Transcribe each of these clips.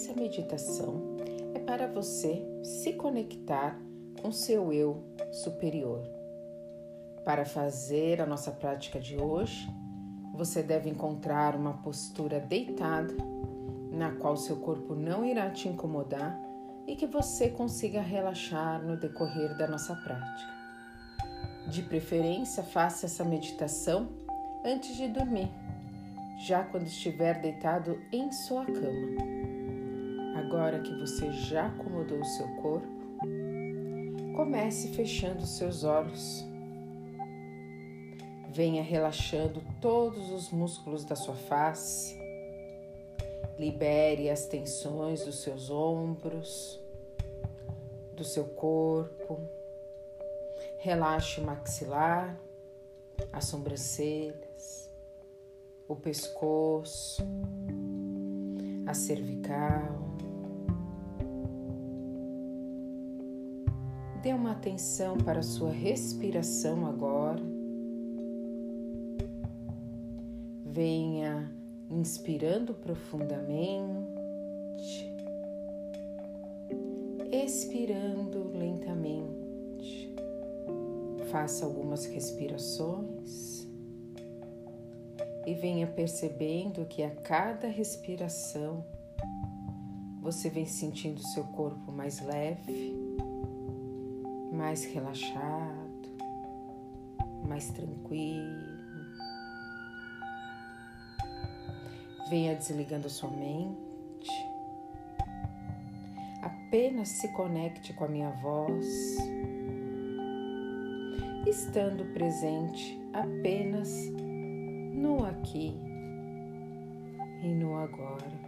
Essa meditação é para você se conectar com seu eu superior. Para fazer a nossa prática de hoje, você deve encontrar uma postura deitada, na qual seu corpo não irá te incomodar e que você consiga relaxar no decorrer da nossa prática. De preferência, faça essa meditação antes de dormir, já quando estiver deitado em sua cama. Agora que você já acomodou o seu corpo, comece fechando seus olhos. Venha relaxando todos os músculos da sua face. Libere as tensões dos seus ombros, do seu corpo. Relaxe o maxilar, as sobrancelhas, o pescoço, a cervical. Dê uma atenção para a sua respiração agora. Venha inspirando profundamente, expirando lentamente. Faça algumas respirações e venha percebendo que a cada respiração você vem sentindo seu corpo mais leve mais relaxado, mais tranquilo. Venha desligando sua mente. Apenas se conecte com a minha voz, estando presente apenas no aqui e no agora.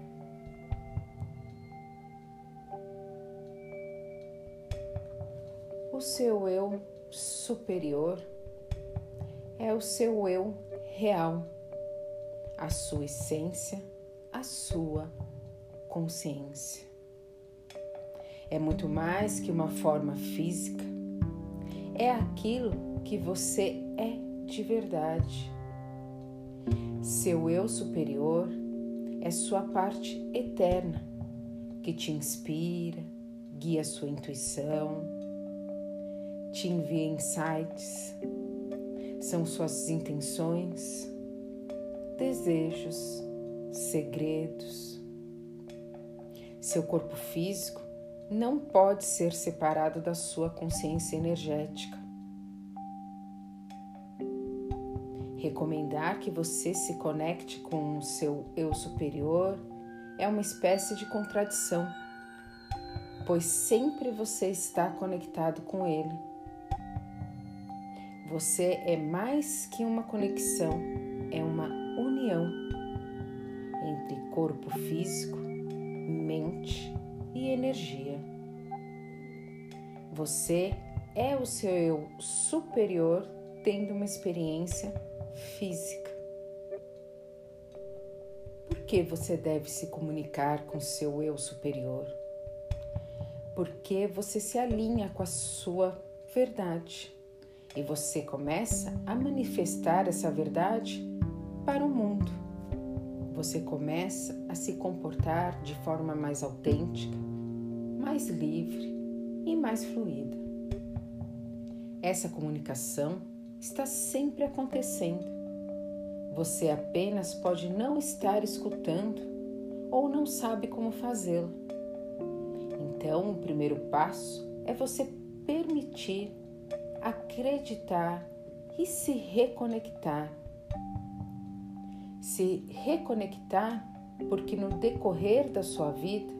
Seu eu superior é o seu eu real, a sua essência, a sua consciência. É muito mais que uma forma física, é aquilo que você é de verdade. Seu eu superior é sua parte eterna que te inspira, guia sua intuição te envia insights, são suas intenções, desejos, segredos. Seu corpo físico não pode ser separado da sua consciência energética. Recomendar que você se conecte com o seu eu superior é uma espécie de contradição, pois sempre você está conectado com ele você é mais que uma conexão, é uma união entre corpo físico, mente e energia. Você é o seu eu superior tendo uma experiência física. Por que você deve se comunicar com seu eu superior? Porque você se alinha com a sua verdade e você começa a manifestar essa verdade para o mundo. Você começa a se comportar de forma mais autêntica, mais livre e mais fluida. Essa comunicação está sempre acontecendo. Você apenas pode não estar escutando ou não sabe como fazê-lo. Então, o primeiro passo é você permitir acreditar e se reconectar. Se reconectar porque no decorrer da sua vida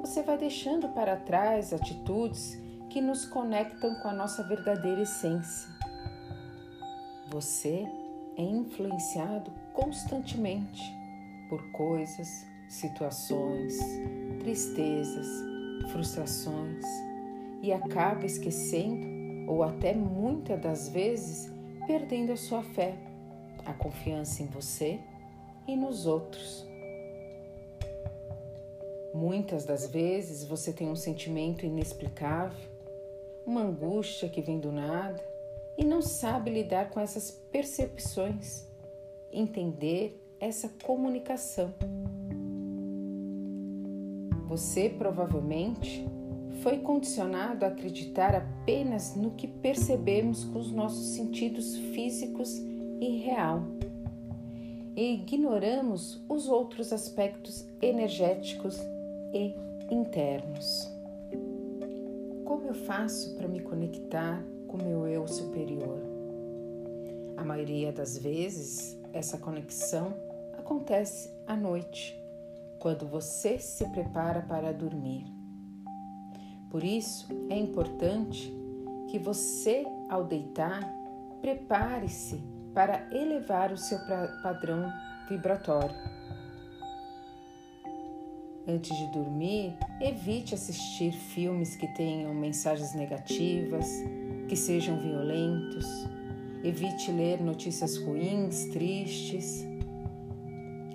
você vai deixando para trás atitudes que nos conectam com a nossa verdadeira essência. Você é influenciado constantemente por coisas, situações, tristezas, frustrações e acaba esquecendo ou até muitas das vezes perdendo a sua fé, a confiança em você e nos outros. Muitas das vezes você tem um sentimento inexplicável, uma angústia que vem do nada e não sabe lidar com essas percepções, entender essa comunicação. Você provavelmente foi condicionado a acreditar apenas no que percebemos com os nossos sentidos físicos e real. E ignoramos os outros aspectos energéticos e internos. Como eu faço para me conectar com meu eu superior? A maioria das vezes, essa conexão acontece à noite, quando você se prepara para dormir. Por isso, é importante que você, ao deitar, prepare-se para elevar o seu padrão vibratório. Antes de dormir, evite assistir filmes que tenham mensagens negativas, que sejam violentos. Evite ler notícias ruins, tristes.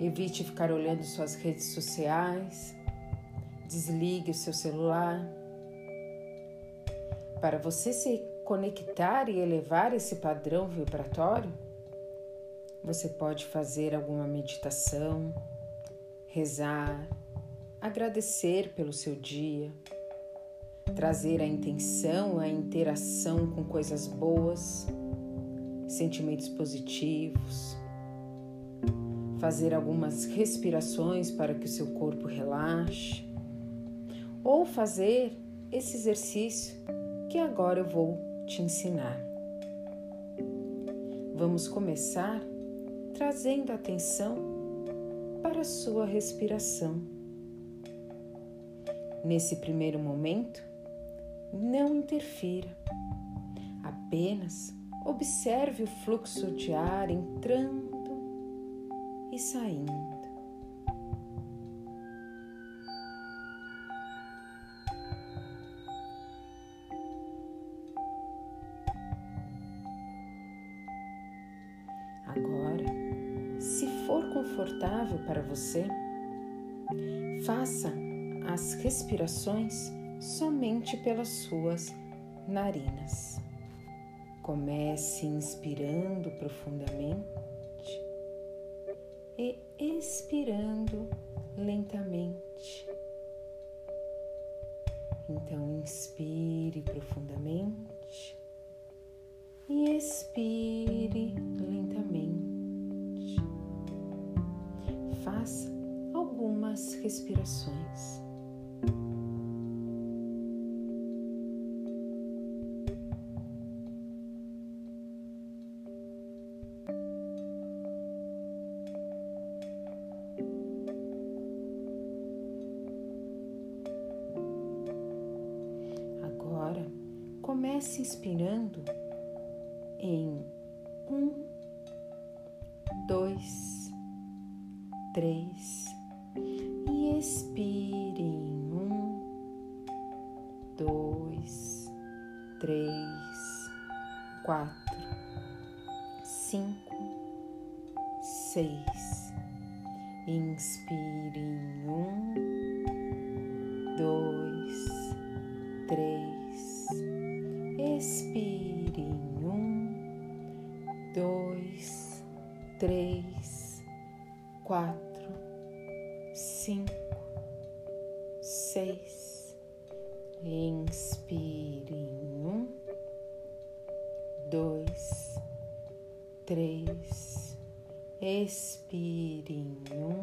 Evite ficar olhando suas redes sociais. Desligue o seu celular. Para você se conectar e elevar esse padrão vibratório, você pode fazer alguma meditação, rezar, agradecer pelo seu dia, trazer a intenção, a interação com coisas boas, sentimentos positivos, fazer algumas respirações para que o seu corpo relaxe, ou fazer esse exercício que agora eu vou te ensinar. Vamos começar trazendo atenção para a sua respiração. Nesse primeiro momento, não interfira, apenas observe o fluxo de ar entrando e saindo. Você, faça as respirações somente pelas suas narinas. Comece inspirando profundamente e expirando lentamente. Então, inspire profundamente e expire lentamente algumas respirações. Três e expire em um, dois, três, quatro, cinco, seis. Inspire em um, dois, três. Expire em um, dois, três, quatro cinco, seis. Inspire em um, dois, três. Expire em um,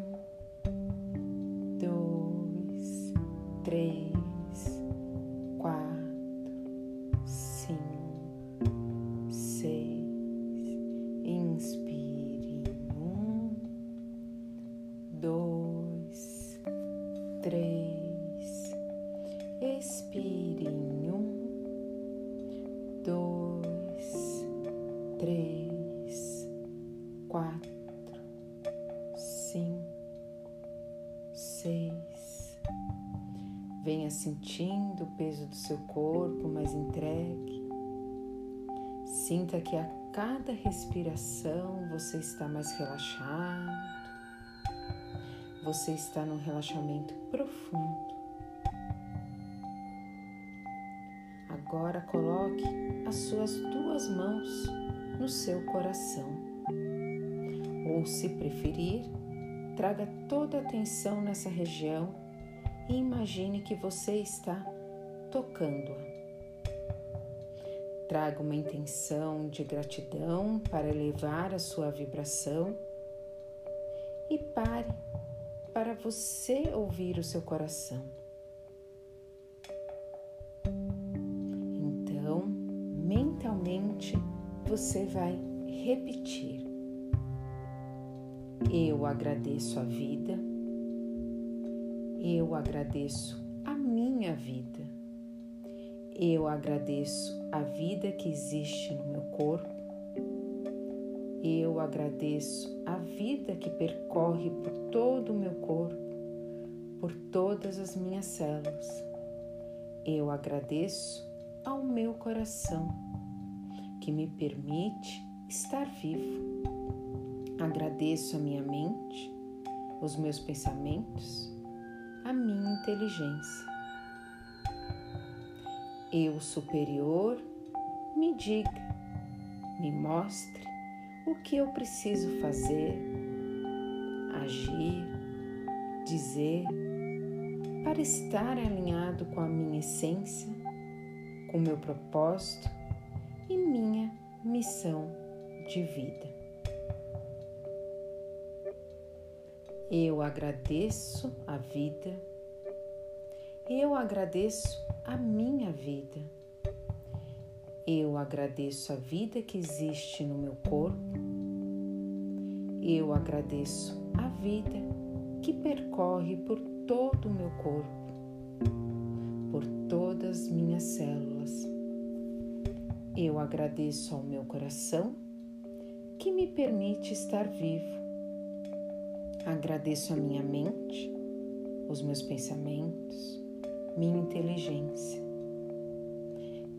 mais entregue. Sinta que a cada respiração você está mais relaxado você está num relaxamento profundo. Agora coloque as suas duas mãos no seu coração. Ou, se preferir, traga toda a atenção nessa região e imagine que você está tocando-a. Traga uma intenção de gratidão para elevar a sua vibração. E pare para você ouvir o seu coração. Então, mentalmente, você vai repetir: Eu agradeço a vida, eu agradeço a minha vida, eu agradeço a vida que existe no meu corpo, eu agradeço a vida que percorre por todo o meu corpo, por todas as minhas células. Eu agradeço ao meu coração, que me permite estar vivo. Agradeço a minha mente, os meus pensamentos, a minha inteligência. Eu superior, me diga, me mostre o que eu preciso fazer, agir, dizer para estar alinhado com a minha essência, com meu propósito e minha missão de vida. Eu agradeço a vida, eu agradeço a minha vida eu agradeço a vida que existe no meu corpo. Eu agradeço a vida que percorre por todo o meu corpo, por todas minhas células. Eu agradeço ao meu coração que me permite estar vivo. Agradeço a minha mente, os meus pensamentos, minha inteligência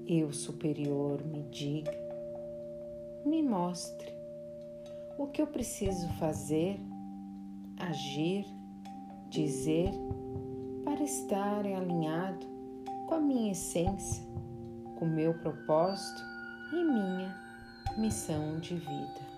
eu superior me diga, me mostre o que eu preciso fazer, agir, dizer para estar alinhado com a minha essência, com meu propósito e minha missão de vida.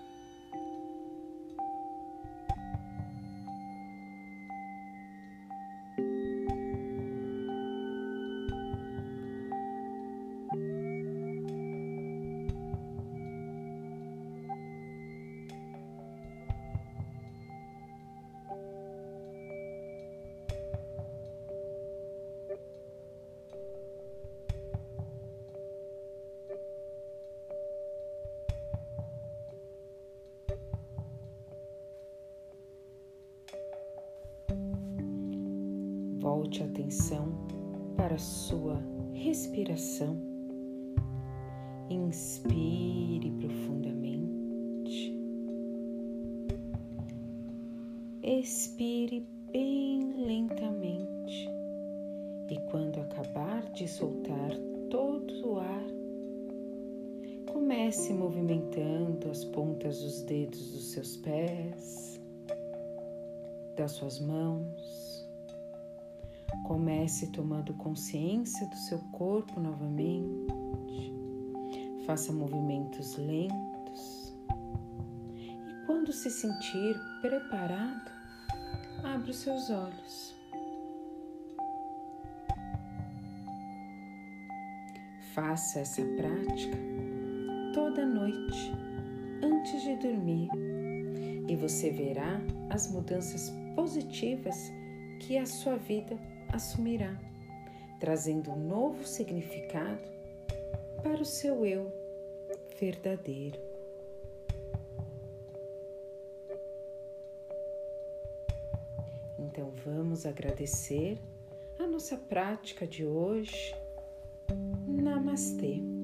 Volte a atenção para a sua respiração. Inspire profundamente. Expire bem lentamente. E quando acabar de soltar todo o ar, comece movimentando as pontas dos dedos dos seus pés, das suas mãos Comece tomando consciência do seu corpo novamente. Faça movimentos lentos. E quando se sentir preparado, abra os seus olhos. Faça essa prática toda noite antes de dormir e você verá as mudanças positivas que a sua vida assumirá, trazendo um novo significado para o seu eu verdadeiro. Então vamos agradecer a nossa prática de hoje. Namastê.